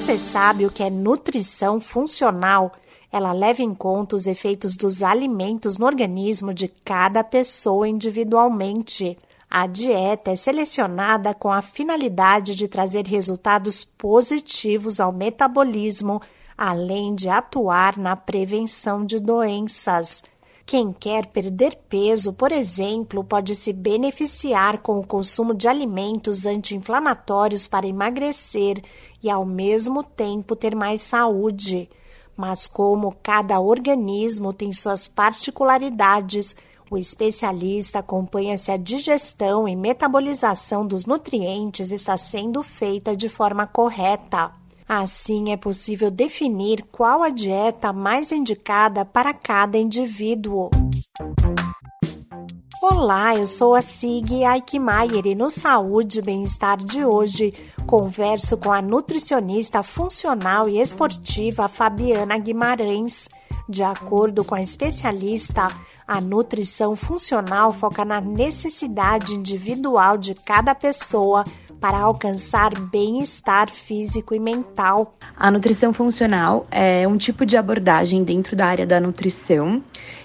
Você sabe o que é nutrição funcional? Ela leva em conta os efeitos dos alimentos no organismo de cada pessoa individualmente. A dieta é selecionada com a finalidade de trazer resultados positivos ao metabolismo, além de atuar na prevenção de doenças. Quem quer perder peso, por exemplo, pode se beneficiar com o consumo de alimentos anti-inflamatórios para emagrecer e, ao mesmo tempo, ter mais saúde. Mas, como cada organismo tem suas particularidades, o especialista acompanha se a digestão e metabolização dos nutrientes está sendo feita de forma correta. Assim, é possível definir qual a dieta mais indicada para cada indivíduo. Olá, eu sou a Sig Aikmaier e no Saúde e Bem-Estar de hoje converso com a nutricionista funcional e esportiva Fabiana Guimarães. De acordo com a especialista, a nutrição funcional foca na necessidade individual de cada pessoa para alcançar bem-estar físico e mental. A nutrição funcional é um tipo de abordagem dentro da área da nutrição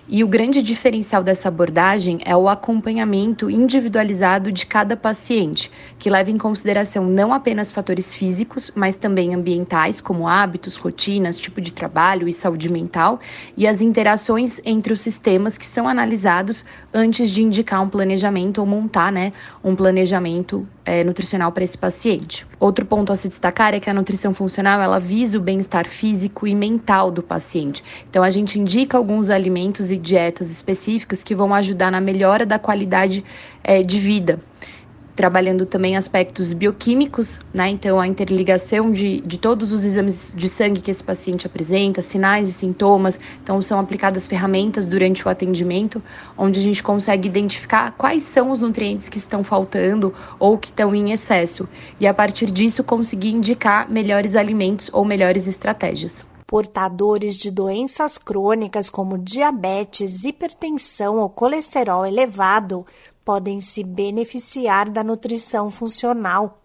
e o grande diferencial dessa abordagem é o acompanhamento individualizado de cada paciente, que leva em consideração não apenas fatores físicos, mas também ambientais, como hábitos, rotinas, tipo de trabalho e saúde mental, e as interações entre os sistemas que são analisados antes de indicar um planejamento ou montar né, um planejamento é, nutricional para esse paciente. Outro ponto a se destacar é que a nutrição funcional ela visa o bem-estar físico e mental do paciente. Então a gente indica alguns alimentos e dietas específicas que vão ajudar na melhora da qualidade é, de vida trabalhando também aspectos bioquímicos, né? Então, a interligação de, de todos os exames de sangue que esse paciente apresenta, sinais e sintomas. Então, são aplicadas ferramentas durante o atendimento, onde a gente consegue identificar quais são os nutrientes que estão faltando ou que estão em excesso. E a partir disso, conseguir indicar melhores alimentos ou melhores estratégias. Portadores de doenças crônicas como diabetes, hipertensão ou colesterol elevado podem se beneficiar da nutrição funcional.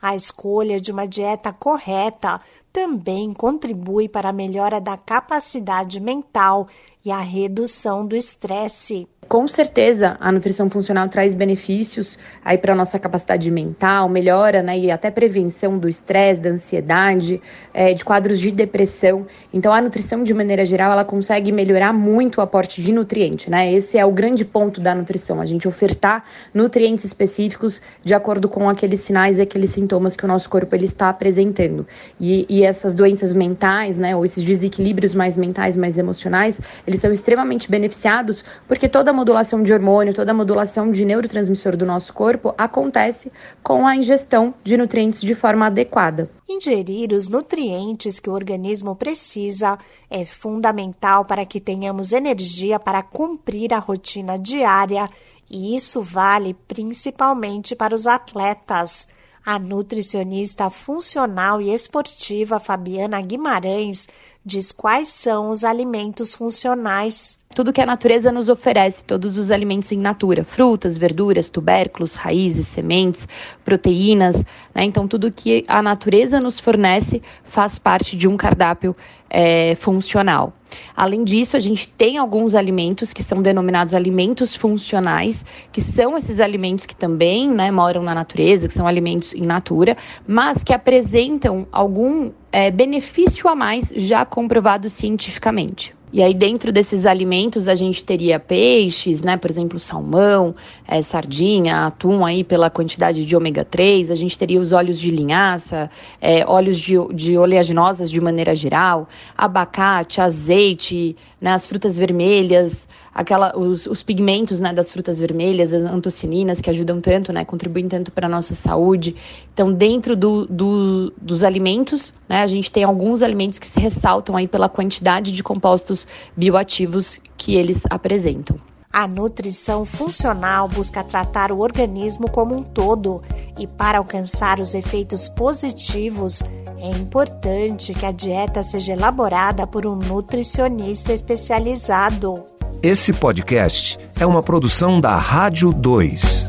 A escolha de uma dieta correta também contribui para a melhora da capacidade mental e a redução do estresse. Com certeza, a nutrição funcional traz benefícios aí para a nossa capacidade mental, melhora, né, e até prevenção do estresse, da ansiedade, é, de quadros de depressão. Então, a nutrição, de maneira geral, ela consegue melhorar muito o aporte de nutriente, né? Esse é o grande ponto da nutrição, a gente ofertar nutrientes específicos de acordo com aqueles sinais e aqueles sintomas que o nosso corpo ele está apresentando. E, e essas doenças mentais, né, ou esses desequilíbrios mais mentais, mais emocionais, eles são extremamente beneficiados porque toda modulação de hormônio, toda a modulação de neurotransmissor do nosso corpo acontece com a ingestão de nutrientes de forma adequada. Ingerir os nutrientes que o organismo precisa é fundamental para que tenhamos energia para cumprir a rotina diária, e isso vale principalmente para os atletas. A nutricionista funcional e esportiva Fabiana Guimarães diz quais são os alimentos funcionais tudo que a natureza nos oferece, todos os alimentos em natura, frutas, verduras, tubérculos, raízes, sementes, proteínas, né? Então, tudo que a natureza nos fornece faz parte de um cardápio é, funcional. Além disso, a gente tem alguns alimentos que são denominados alimentos funcionais, que são esses alimentos que também né, moram na natureza, que são alimentos in natura, mas que apresentam algum é, benefício a mais já comprovado cientificamente. E aí, dentro desses alimentos, a gente teria peixes, né? Por exemplo, salmão, é, sardinha, atum aí pela quantidade de ômega 3. A gente teria os óleos de linhaça, é, óleos de, de oleaginosas de maneira geral, abacate, azeite, né? As frutas vermelhas, aquela, os, os pigmentos né, das frutas vermelhas, as antocininas, que ajudam tanto, né, contribuem tanto para a nossa saúde. Então, dentro do, do, dos alimentos, né, a gente tem alguns alimentos que se ressaltam aí pela quantidade de compostos bioativos que eles apresentam. A nutrição funcional busca tratar o organismo como um todo e, para alcançar os efeitos positivos, é importante que a dieta seja elaborada por um nutricionista especializado. Esse podcast é uma produção da Rádio 2.